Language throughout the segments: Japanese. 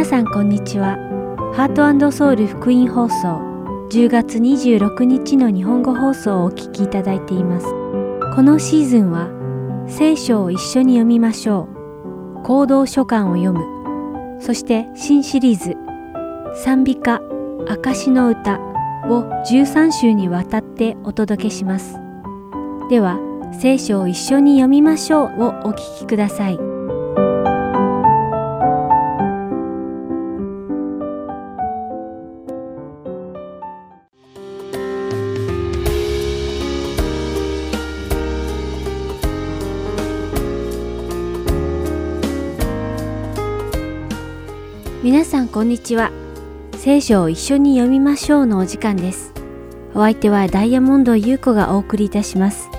皆さんこんにちは。ハートソウル福音放送10月26日の日本語放送をお聞きいただいています。このシーズンは聖書を一緒に読みましょう。行動書簡を読む。そして新シリーズ賛美歌証の歌を13週にわたってお届けします。では聖書を一緒に読みましょうをお聞きください。こんにちは。聖書を一緒に読みましょうのお時間です。お相手はダイヤモンド優子がお送りいたします。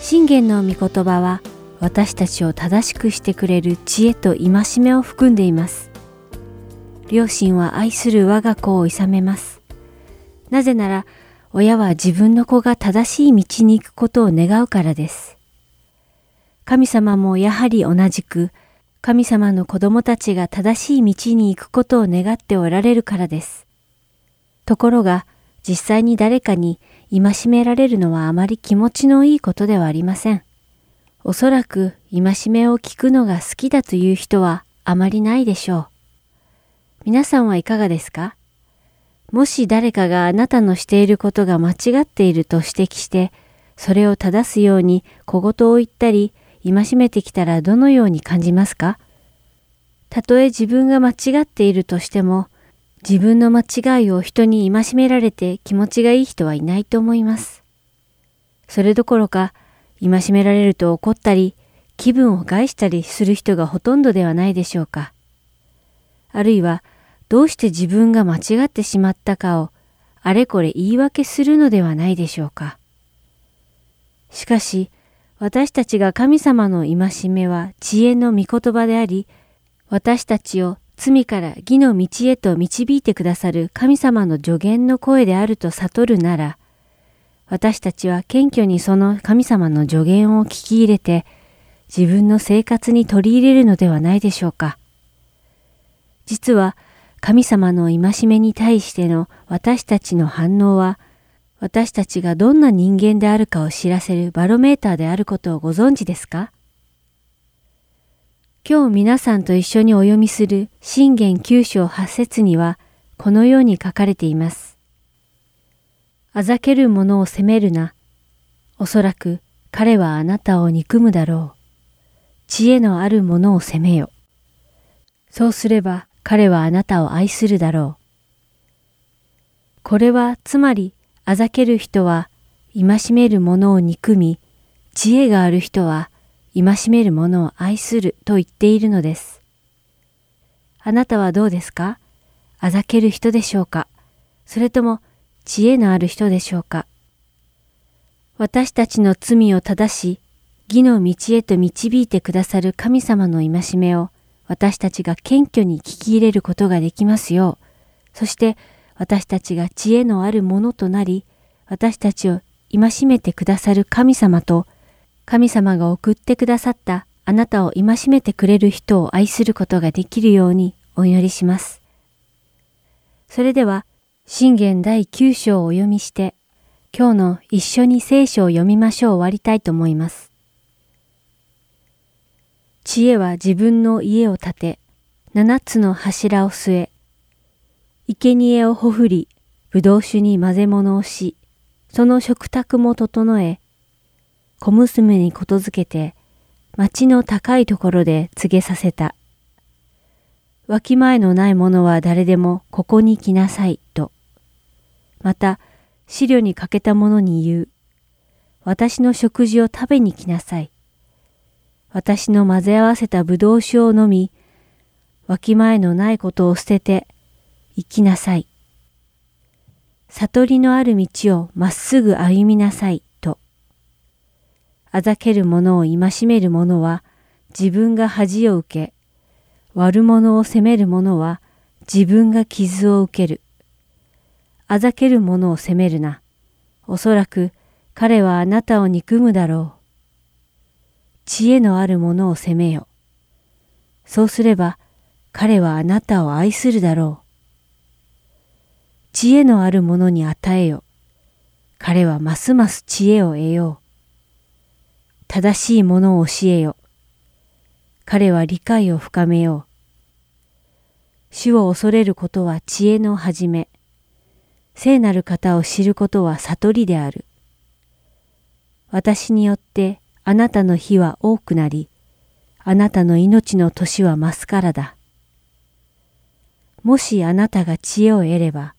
信玄の御言葉は私たちを正しくしてくれる知恵と戒めを含んでいます。両親は愛する我が子を諌めます。なぜなら親は自分の子が正しい道に行くことを願うからです。神様もやはり同じく神様の子供たちが正しい道に行くことを願っておられるからです。ところが、実際に誰かに戒められるのはあまり気持ちのいいことではありません。おそらく戒めを聞くのが好きだという人はあまりないでしょう。皆さんはいかがですか？もし誰かがあなたのしていることが間違っていると指摘して、それを正すように小言を言ったり、戒めてきたらどのように感じますか？たとえ自分が間違っているとしても、自分の間違いを人に戒められて気持ちがいい人はいないと思います。それどころか、戒められると怒ったり、気分を害したりする人がほとんどではないでしょうか。あるいは、どうして自分が間違ってしまったかを、あれこれ言い訳するのではないでしょうか。しかし、私たちが神様の戒めは知恵の御言葉であり、私たちを罪から義の道へと導いてくださる神様の助言の声であると悟るなら、私たちは謙虚にその神様の助言を聞き入れて、自分の生活に取り入れるのではないでしょうか。実は、神様の戒めに対しての私たちの反応は、私たちがどんな人間であるかを知らせるバロメーターであることをご存知ですか？今日皆さんと一緒にお読みする信玄九章八節にはこのように書かれています。あざける者を責めるな。おそらく彼はあなたを憎むだろう。知恵のある者を責めよ。そうすれば彼はあなたを愛するだろう。これはつまりあざける人は戒める者を憎み、知恵がある人は戒める者を愛すると言っているのです。あなたはどうですか？あざける人でしょうか？それとも知恵のある人でしょうか？私たちの罪を正し、義の道へと導いてくださる神様の戒めを私たちが謙虚に聞き入れることができますよう、そして私たちが知恵のあるものとなり、私たちを戒めてくださる神様と、神様が送ってくださったあなたを戒めてくれる人を愛することができるようにお祈りします。それでは、信玄第9章をお読みして、今日の一緒に聖書を読みましょう終わりたいと思います。知恵は自分の家を建て、七つの柱を据え、生贄をほふり、ぶどう酒に混ぜ物をし、その食卓も整え、小娘にことづけて、町の高いところで告げさせた。わきまえのない者は誰でもここに来なさいと。また、資料に欠けた者に言う。私の食事を食べに来なさい。私の混ぜ合わせたぶどう酒を飲み、わきまえのないことを捨てて、行きなさい。悟りのある道をまっすぐ歩みなさいと。あざける者を戒める者は自分が恥を受け、悪者を責める者は自分が傷を受ける。あざける者を責めるな。おそらく彼はあなたを憎むだろう。知恵のある者を責めよ。そうすれば彼はあなたを愛するだろう。知恵のある者に与えよ。彼はますます知恵を得よう。正しいものを教えよ。彼は理解を深めよう。主を恐れることは知恵の始め。聖なる方を知ることは悟りである。私によってあなたの日は多くなり、あなたの命の年は増すからだ。もしあなたが知恵を得れば、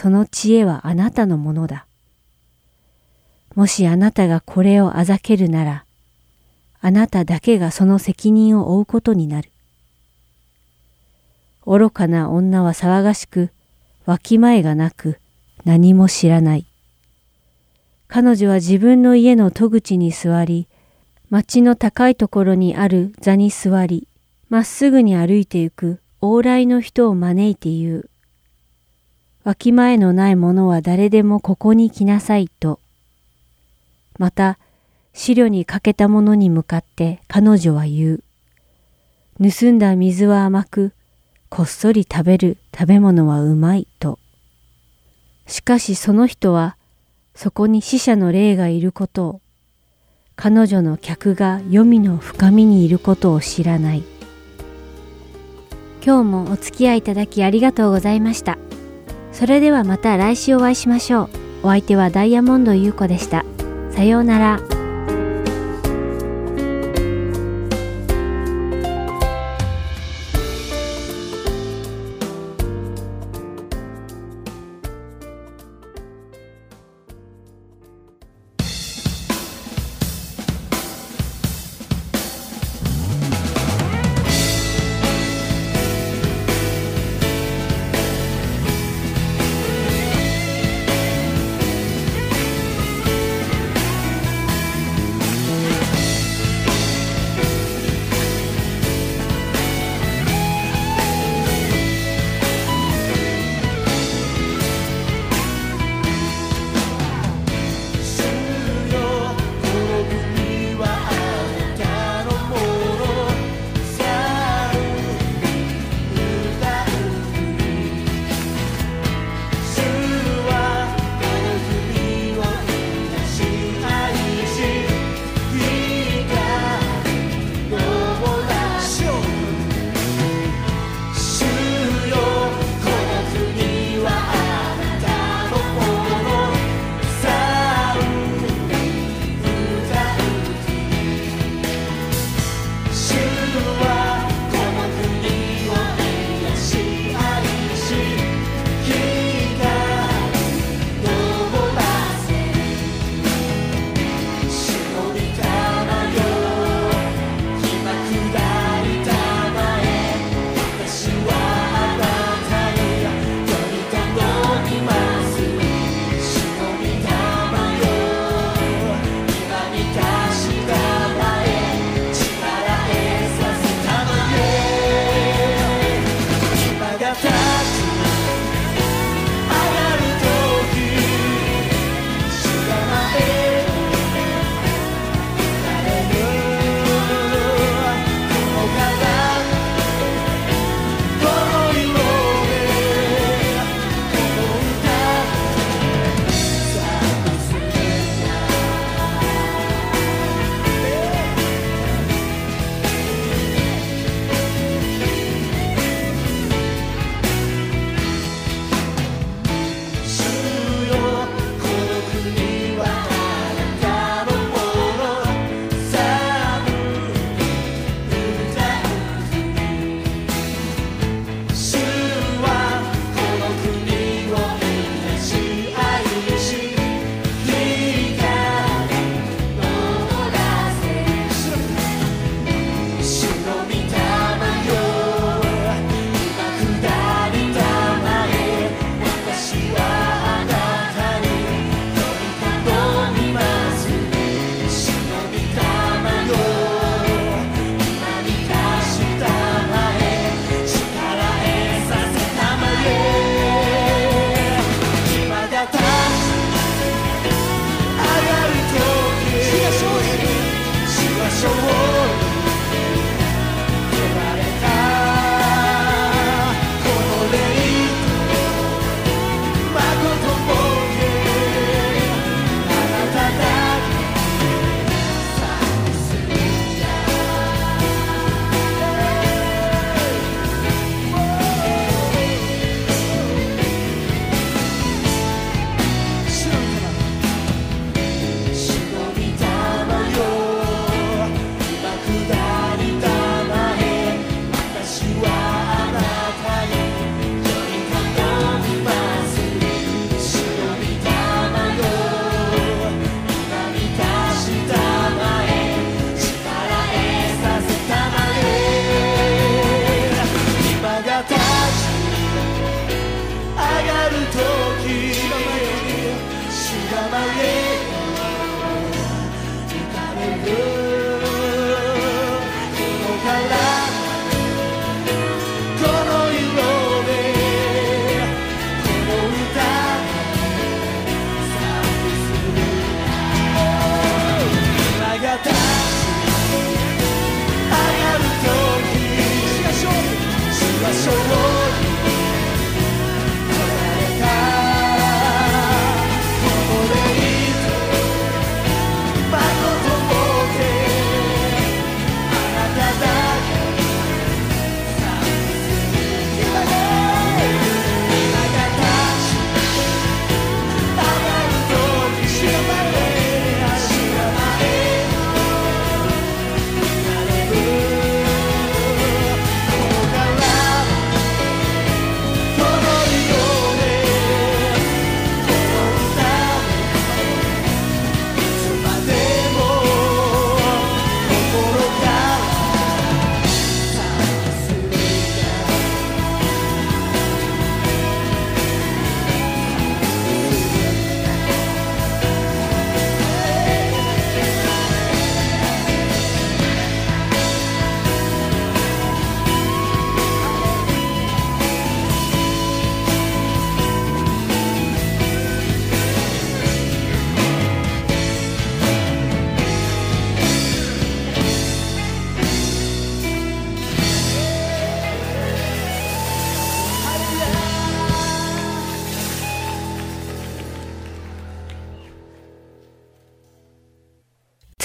その知恵はあなたのものだ。もしあなたがこれをあざけるなら、あなただけがその責任を負うことになる。愚かな女は騒がしく、わきまえがなく、何も知らない。彼女は自分の家の戸口に座り、町の高いところにある座に座り、まっすぐに歩いてゆく往来の人を招いて言う。わきまえのない者は誰でもここに来なさいと。また、資料に欠けた者に向かって彼女は言う。盗んだ水は甘く、こっそり食べる食べ物はうまいと。しかしその人はそこに死者の霊がいることを、彼女の客が黄泉の深みにいることを知らない。今日もお付き合いいただきありがとうございました。それではまた来週お会いしましょう。お相手はダイヤモンド優子でした。さようなら。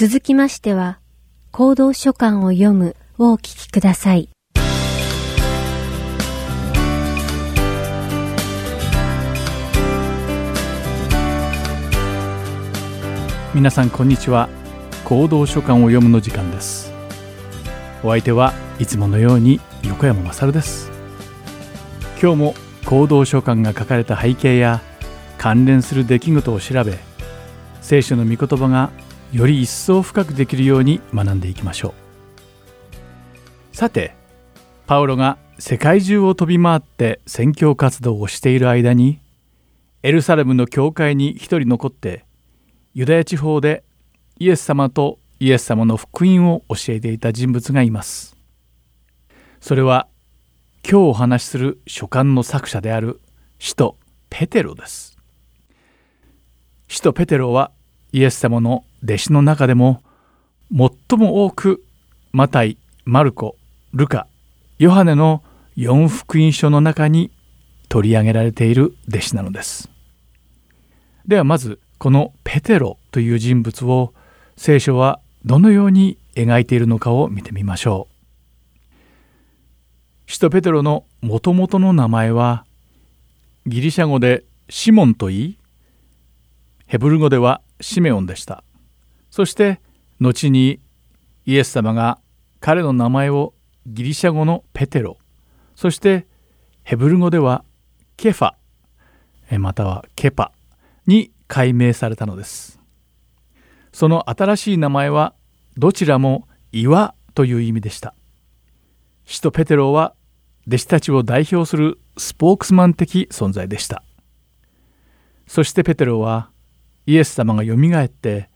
続きましては、行動書簡を読むをお聞きください。皆さんこんにちは。行動書簡を読むの時間です。お相手はいつものように横山まさるです。今日も行動書簡が書かれた背景や関連する出来事を調べ聖書の御言葉がより一層深くできるように学んでいきましょうさてパウロが世界中を飛び回って宣教活動をしている間にエルサレムの教会に一人残ってユダヤ地方でイエス様とイエス様の福音を教えていた人物がいます。それは今日お話しする書簡の作者である使徒ペテロです。使徒ペテロはイエス様の弟子の中でも最も多くマタイ、マルコ、ルカ、ヨハネの四福音書の中に取り上げられている弟子なのです。ではまずこのペテロという人物を聖書はどのように描いているのかを見てみましょう。使徒ペテロのもともとの名前はギリシャ語でシモンと言いヘブル語ではシメオンでした。そして後にイエス様が彼の名前をギリシャ語のペテロ。そしてヘブル語ではケファ。またはケパに改名されたのです。その新しい名前はどちらも岩という意味でした。使徒ペテロは弟子たちを代表するスポークスマン的存在でした。そしてペテロはイエス様がよみがえって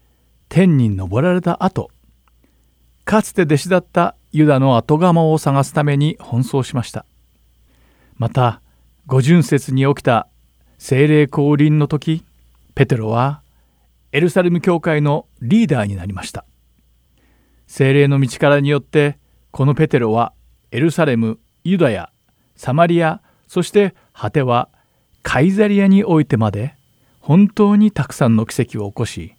天に昇られた後かつて弟子だったユダの後釜を探すために奔走しました。また五巡節に起きた精霊降臨の時ペテロはエルサレム教会のリーダーになりました。精霊の道からによってこのペテロはエルサレムユダヤサマリアそして果てはカイザリアにおいてまで本当にたくさんの奇跡を起こし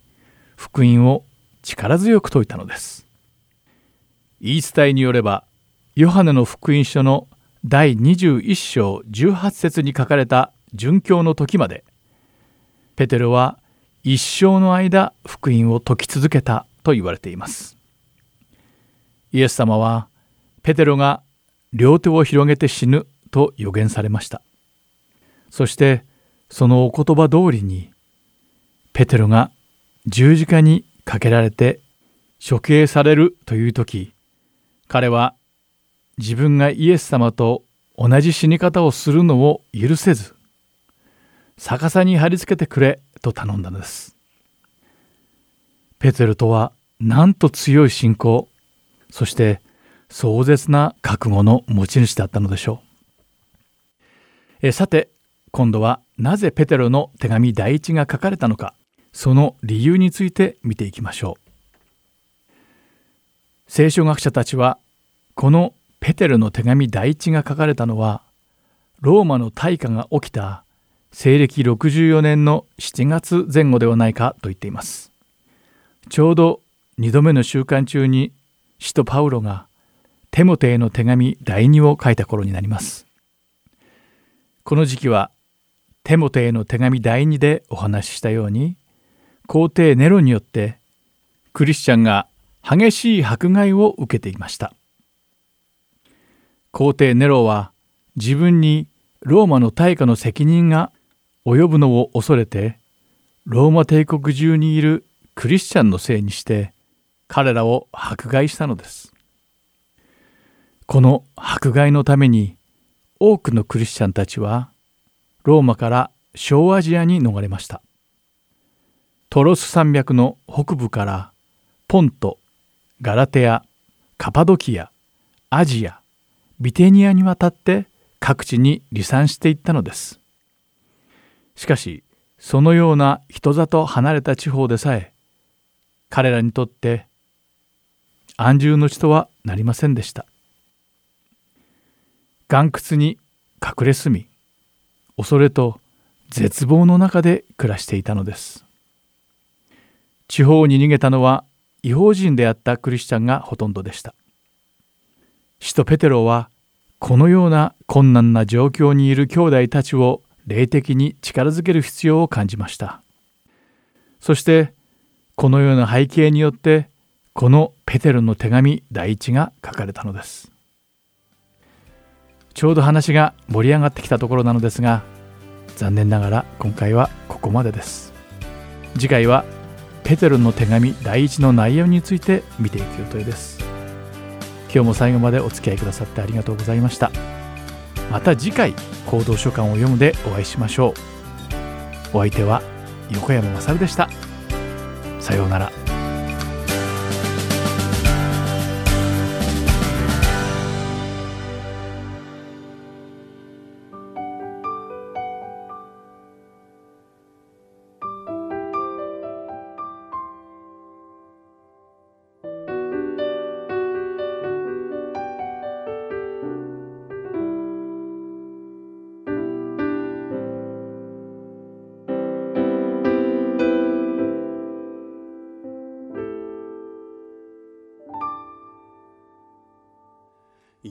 福音を力強く説いたのです。言い伝えによればヨハネの福音書の第21章18節に書かれた殉教の時までペテロは一生の間福音を説き続けたと言われています。イエス様はペテロが両手を広げて死ぬと予言されました。そしてそのお言葉通りにペテロが十字架にかけられて処刑されるという時彼は自分がイエス様と同じ死に方をするのを許せず逆さに貼り付けてくれと頼んだのです。ペテルとはなんと強い信仰そして壮絶な覚悟の持ち主だったのでしょう。えさて今度はなぜペテロの手紙第一が書かれたのかその理由について見ていきましょう。聖書学者たちはこのペテロの手紙第一が書かれたのはローマの大火が起きた西暦64年の7月前後ではないかと言っています。ちょうど2度目の週間中に使徒パウロがテモテへの手紙第2を書いた頃になります。この時期はテモテへの手紙第2でお話ししたように皇帝ネロによってクリスチャンが激しい迫害を受けていました。皇帝ネロは自分にローマの大火の責任が及ぶのを恐れてローマ帝国中にいるクリスチャンのせいにして彼らを迫害したのです。この迫害のために多くのクリスチャンたちはローマから小アジアに逃れました。トロス山脈の北部からポント、ガラテア、カパドキア、アジア、ビテニアに渡って各地に離散していったのです。しかしそのような人里離れた地方でさえ彼らにとって安住の地とはなりませんでした岩窟に隠れ住み恐れと絶望の中で暮らしていたのです。地方に逃げたのは違法人であったクリスチャンがほとんどでした。使徒ペテロはこのような困難な状況にいる兄弟たちを霊的に力づける必要を感じました。そしてこのような背景によってこのペテロの手紙第一が書かれたのです。ちょうど話が盛り上がってきたところなのですが残念ながら今回はここまでです。次回はペテロの手紙第一の内容について見ていく予定です。今日も最後までお付き合いくださってありがとうございました。また次回行動書簡を読むでお会いしましょう。お相手は横山まさるでした。さようなら。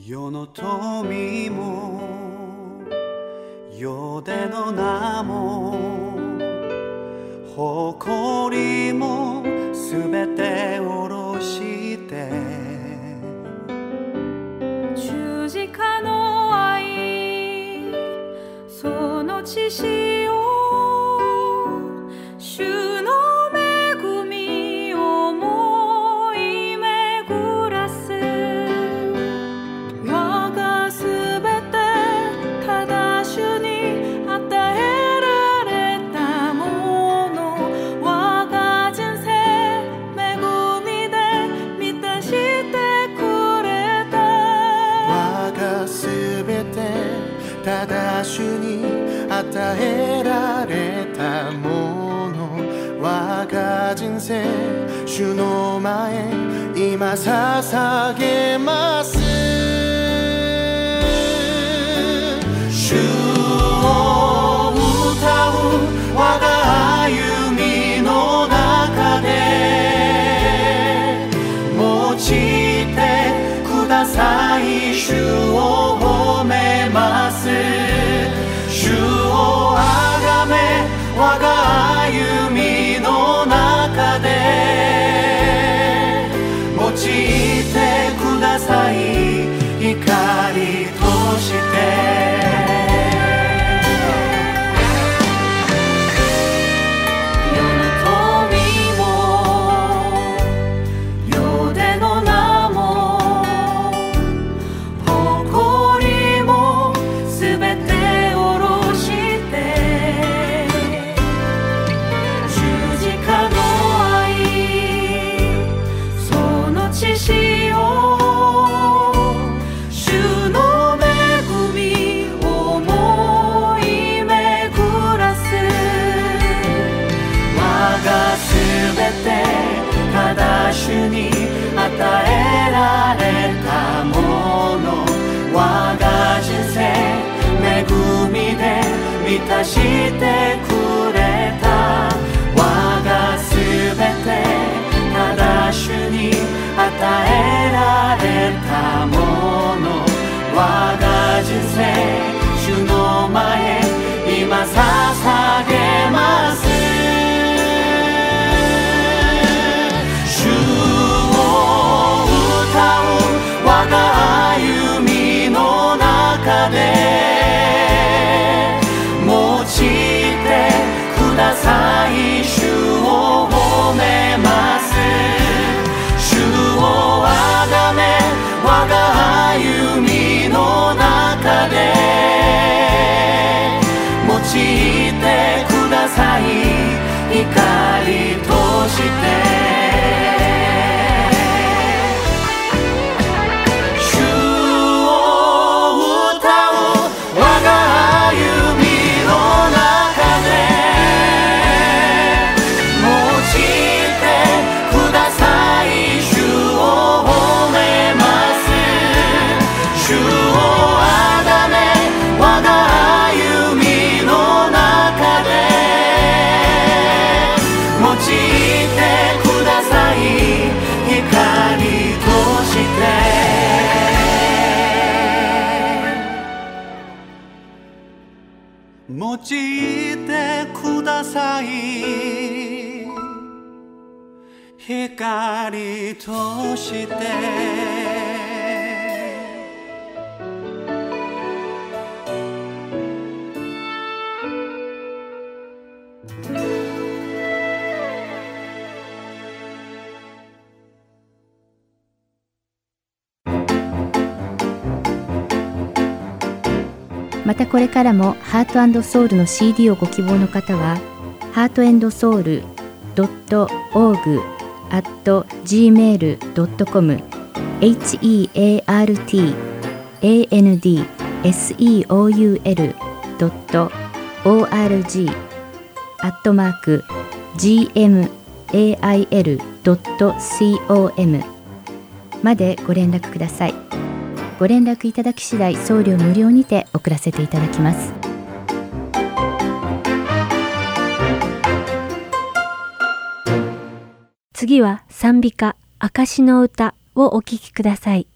世の富も世での名も誇りもすべてをだ主に与えられたもの我が人生主の前今捧げます。主を歌う我が歩みの中で用いてください。主を褒めます。我が歩み満たしてくれた。我がすべてただ主に与えられたもの。我が人生主の前今捧げ she 光として。またこれからもハートソウルの CD をご希望の方は、ハートソウル .org at gmail.com heart and seoul org アットマーク gmail.com までご連絡ください。ご連絡いただき次第送料無料にて送らせていただきます次は賛美歌証の歌をお聴きください。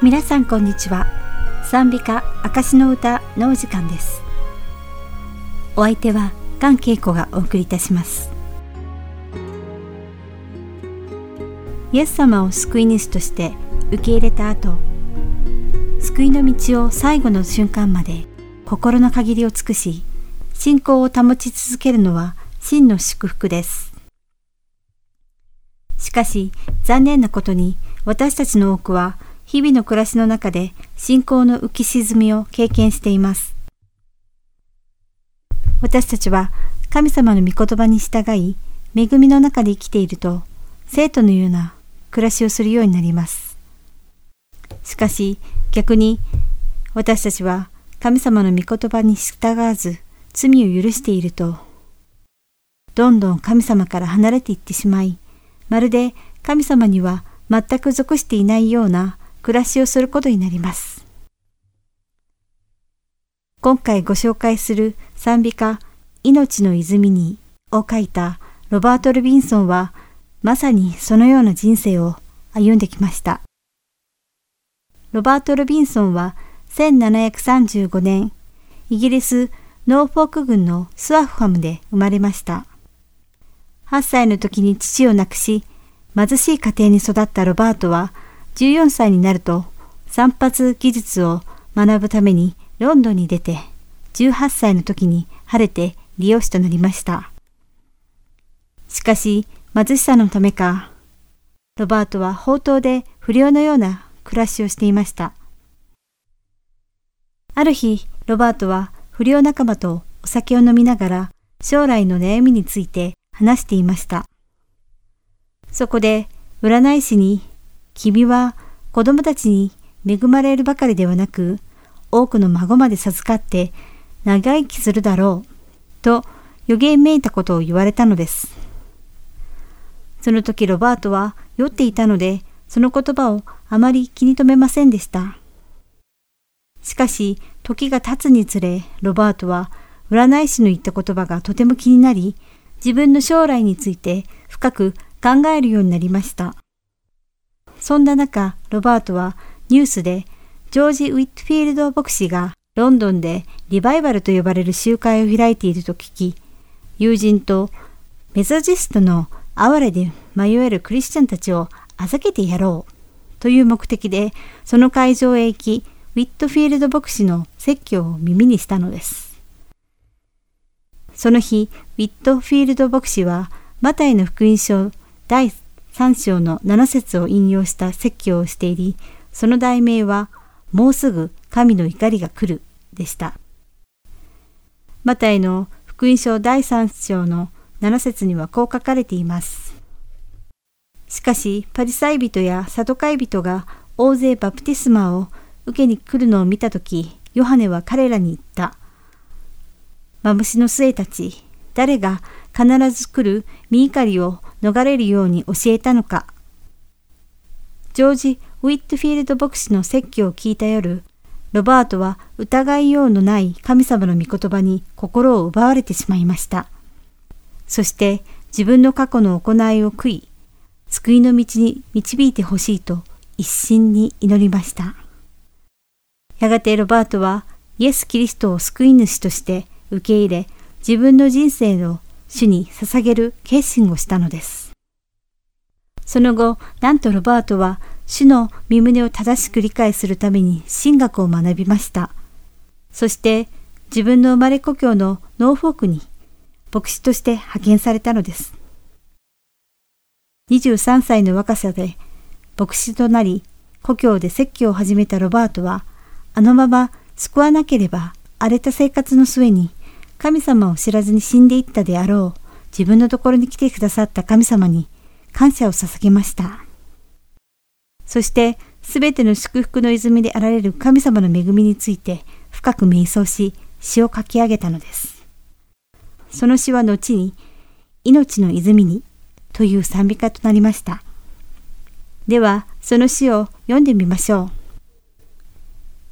皆さんこんにちは。賛美歌証の歌のお時間です。お相手は菅恵子がお送りいたします。イエス様を救い主として受け入れた後救いの道を最後の瞬間まで心の限りを尽くし信仰を保ち続けるのは真の祝福ですしかし残念なことに私たちの多くは日々の暮らしの中で信仰の浮き沈みを経験しています私たちは神様の御言葉に従い、恵みの中で生きていると、生徒のような暮らしをするようになります。しかし逆に私たちは神様の御言葉に従わず罪を許していると、どんどん神様から離れていってしまい、まるで神様には全く属していないような暮らしをすることになります。今回ご紹介する賛美歌命の泉にを書いたロバート・ルビンソンはまさにそのような人生を歩んできました。ロバート・ルビンソンは1735年イギリスノーフォーク郡のスワフハムで生まれました。8歳の時に父を亡くし貧しい家庭に育ったロバートは14歳になると散髪技術を学ぶためにロンドンに出て、18歳の時に晴れて利用師となりました。しかし、貧しさのためか、ロバートは宝刀で不良のような暮らしをしていました。ある日、ロバートは不良仲間とお酒を飲みながら将来の悩みについて話していました。そこで占い師に、君は子供たちに恵まれるばかりではなく、多くの孫まで授かって長生きするだろうと予言めいたことを言われたのです。その時ロバートは酔っていたのでその言葉をあまり気に留めませんでした。しかし時が経つにつれロバートは占い師の言った言葉がとても気になり自分の将来について深く考えるようになりました。そんな中ロバートはニュースでジョージ・ウィットフィールド牧師がロンドンでリバイバルと呼ばれる集会を開いていると聞き、友人とメソジストの哀れで迷えるクリスチャンたちを預けてやろうという目的でその会場へ行き、ウィットフィールド牧師の説教を耳にしたのです。その日、ウィットフィールド牧師はマタイの福音書第3章の7節を引用した説教をしていり、その題名はもうすぐ神の怒りが来るでした。マタイの福音書第3章の7節にはこう書かれています。しかし、パリサイ人やサトカイ人が大勢バプティスマを受けに来るのを見たとき、ヨハネは彼らに言った。マムシの末たち、誰が必ず来る身怒りを逃れるように教えたのか。ジョージ・ウィットフィールド牧師の説教を聞いた夜、ロバートは疑いようのない神様の御言葉に心を奪われてしまいました。そして自分の過去の行いを悔い、救いの道に導いてほしいと一心に祈りました。やがてロバートはイエス・キリストを救い主として受け入れ、自分の人生を主に捧げる決心をしたのです。その後、なんとロバートは主の身旨を正しく理解するために神学を学びました。そして自分の生まれ故郷のノーフォークに牧師として派遣されたのです。23歳の若さで牧師となり、故郷で説教を始めたロバートは、あのまま救わなければ荒れた生活の末に神様を知らずに死んでいったであろう自分のところに来てくださった神様に感謝を捧げました。そして、すべての祝福の泉であられる神様の恵みについて深く瞑想し、詩を書き上げたのです。その詩は後に、命の泉にという賛美歌となりました。では、その詩を読んでみましょう。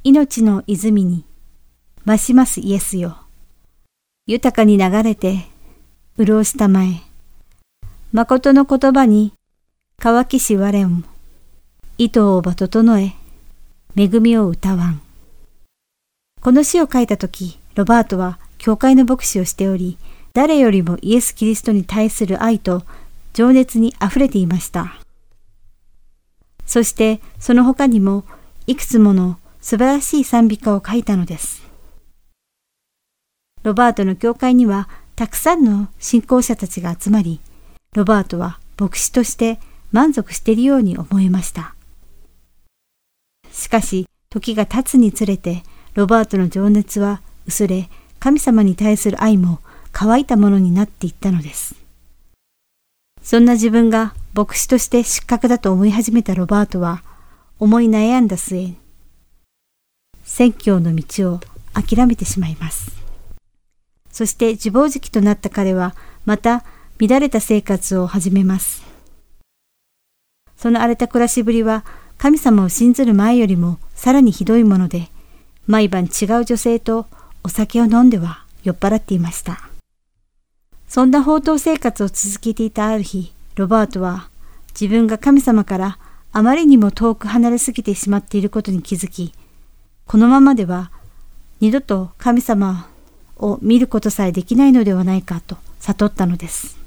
命の泉に、増しますイエスよ。豊かに流れて、潤したまえ。誠の言葉に、乾きし我も、糸をば整え、恵みを歌わん。この詩を書いたとき、ロバートは教会の牧師をしており、誰よりもイエス・キリストに対する愛と情熱に溢れていました。そして、その他にも、いくつもの素晴らしい賛美歌を書いたのです。ロバートの教会には、たくさんの信仰者たちが集まり、ロバートは牧師として満足しているように思えました。しかし、時が経つにつれて、ロバートの情熱は薄れ、神様に対する愛も乾いたものになっていったのです。そんな自分が牧師として失格だと思い始めたロバートは、思い悩んだ末、宣教の道を諦めてしまいます。そして自暴自棄となった彼は、また乱れた生活を始めます。その荒れた暮らしぶりは、神様を信ずる前よりもさらにひどいもので、毎晩違う女性とお酒を飲んでは酔っ払っていました。そんな放蕩生活を続けていたある日、ロバートは自分が神様からあまりにも遠く離れすぎてしまっていることに気づき、このままでは二度と神様を見ることさえできないのではないかと悟ったのです。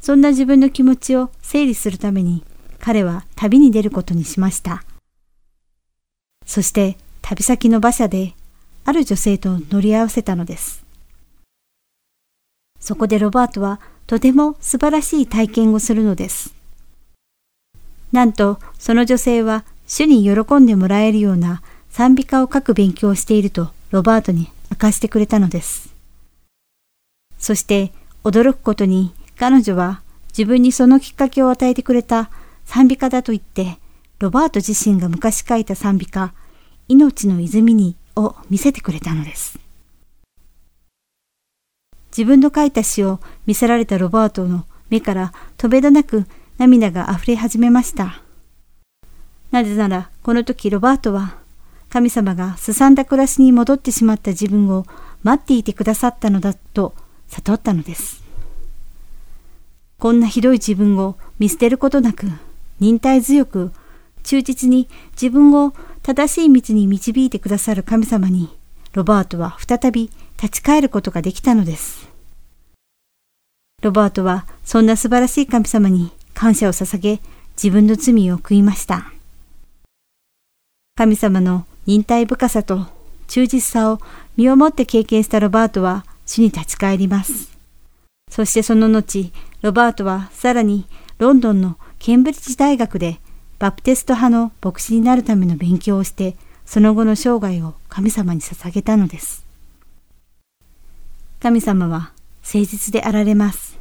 そんな自分の気持ちを整理するために彼は旅に出ることにしました。そして旅先の馬車である女性と乗り合わせたのです。そこでロバートはとても素晴らしい体験をするのです。なんとその女性は主に喜んでもらえるような賛美歌を書く勉強をしているとロバートに明かしてくれたのです。そして驚くことに彼女は自分にそのきっかけを与えてくれた賛美歌だと言って、ロバート自身が昔書いた賛美歌、命の泉にを見せてくれたのです。自分の書いた詩を見せられたロバートの目からとべどなく涙が溢れ始めました。なぜなら、この時ロバートは、神様がすさんだ暮らしに戻ってしまった自分を待っていてくださったのだと悟ったのです。こんなひどい自分を見捨てることなく、忍耐強く、忠実に自分を正しい道に導いてくださる神様に、ロバートは再び立ち返ることができたのです。ロバートはそんな素晴らしい神様に感謝を捧げ、自分の罪を悔いました。神様の忍耐深さと忠実さを身をもって経験したロバートは主に立ち返ります。そしてその後、ロバートはさらにロンドンのケンブリッジ大学でバプテスト派の牧師になるための勉強をして、その後の生涯を神様に捧げたのです。神様は誠実であられます。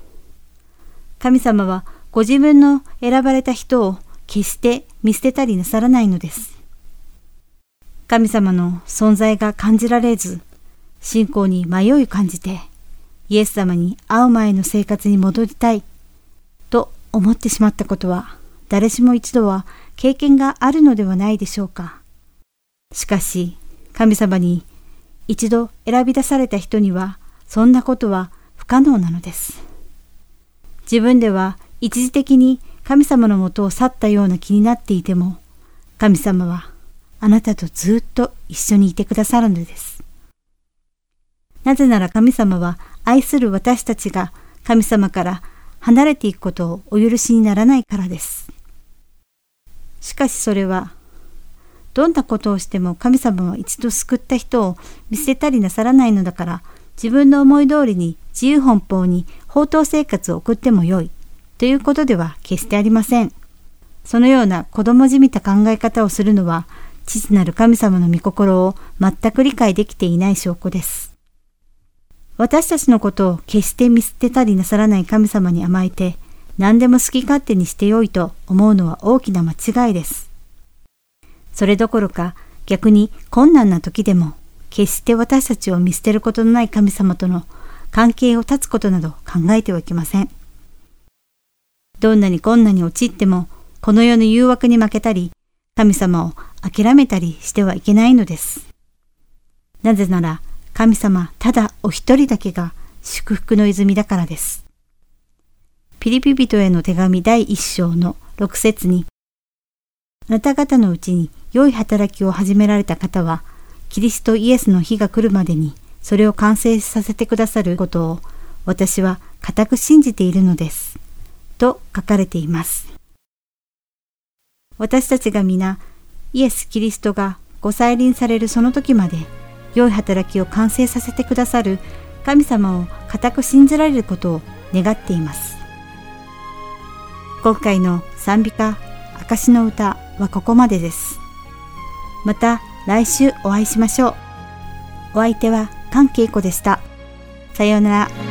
神様はご自分の選ばれた人を決して見捨てたりなさらないのです。神様の存在が感じられず、信仰に迷いを感じて、イエス様に会う前の生活に戻りたいと思ってしまったことは誰しも一度は経験があるのではないでしょうか。しかし神様に一度選び出された人にはそんなことは可能なのです。自分では一時的に神様のもとを去ったような気になっていても、神様はあなたとずっと一緒にいてくださるのです。なぜなら神様は愛する私たちが神様から離れていくことをお許しにならないからです。しかしそれは、どんなことをしても神様は一度救った人を見捨てたりなさらないのだから、自分の思い通りに自由奔放に放蕩生活を送ってもよいということでは決してありません。そのような子供じみた考え方をするのは、父なる神様の御心を全く理解できていない証拠です。私たちのことを決して見捨てたりなさらない神様に甘えて、何でも好き勝手にしてよいと思うのは大きな間違いです。それどころか逆に困難な時でも決して私たちを見捨てることのない神様との関係を断つことなど考えてはいけません。どんなに困難に陥ってもこの世の誘惑に負けたり神様を諦めたりしてはいけないのです。なぜなら神様ただお一人だけが祝福の泉だからです。ピリピ人への手紙第一章の六節に、あなた方のうちに良い働きを始められた方は、キリストイエスの日が来るまでにそれを完成させてくださることを私は固く信じているのです。と書かれています。私たちが皆イエス・キリストがご再臨されるその時まで良い働きを完成させてくださる神様を固く信じられることを願っています。今回の賛美歌証の歌はここまでです。また来週お会いしましょう。お相手は関恵子でした。さようなら。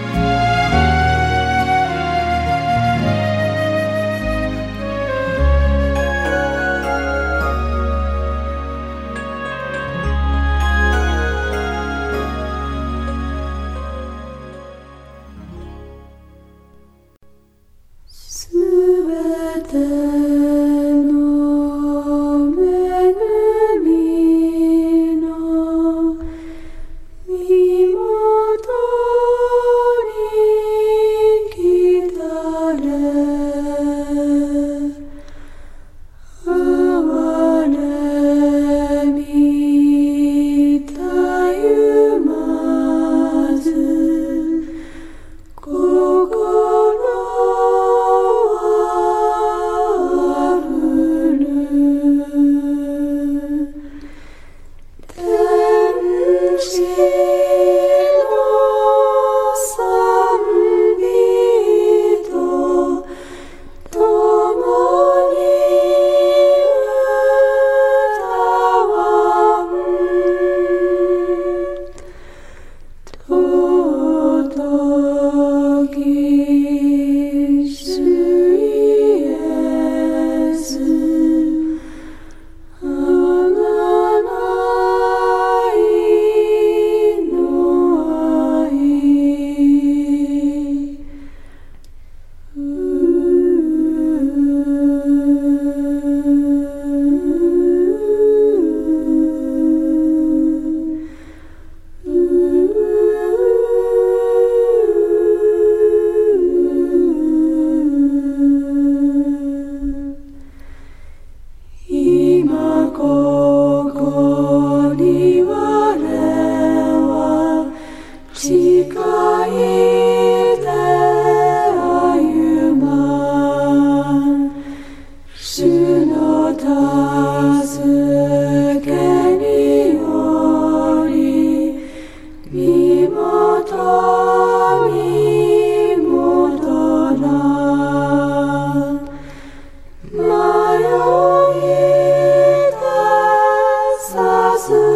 死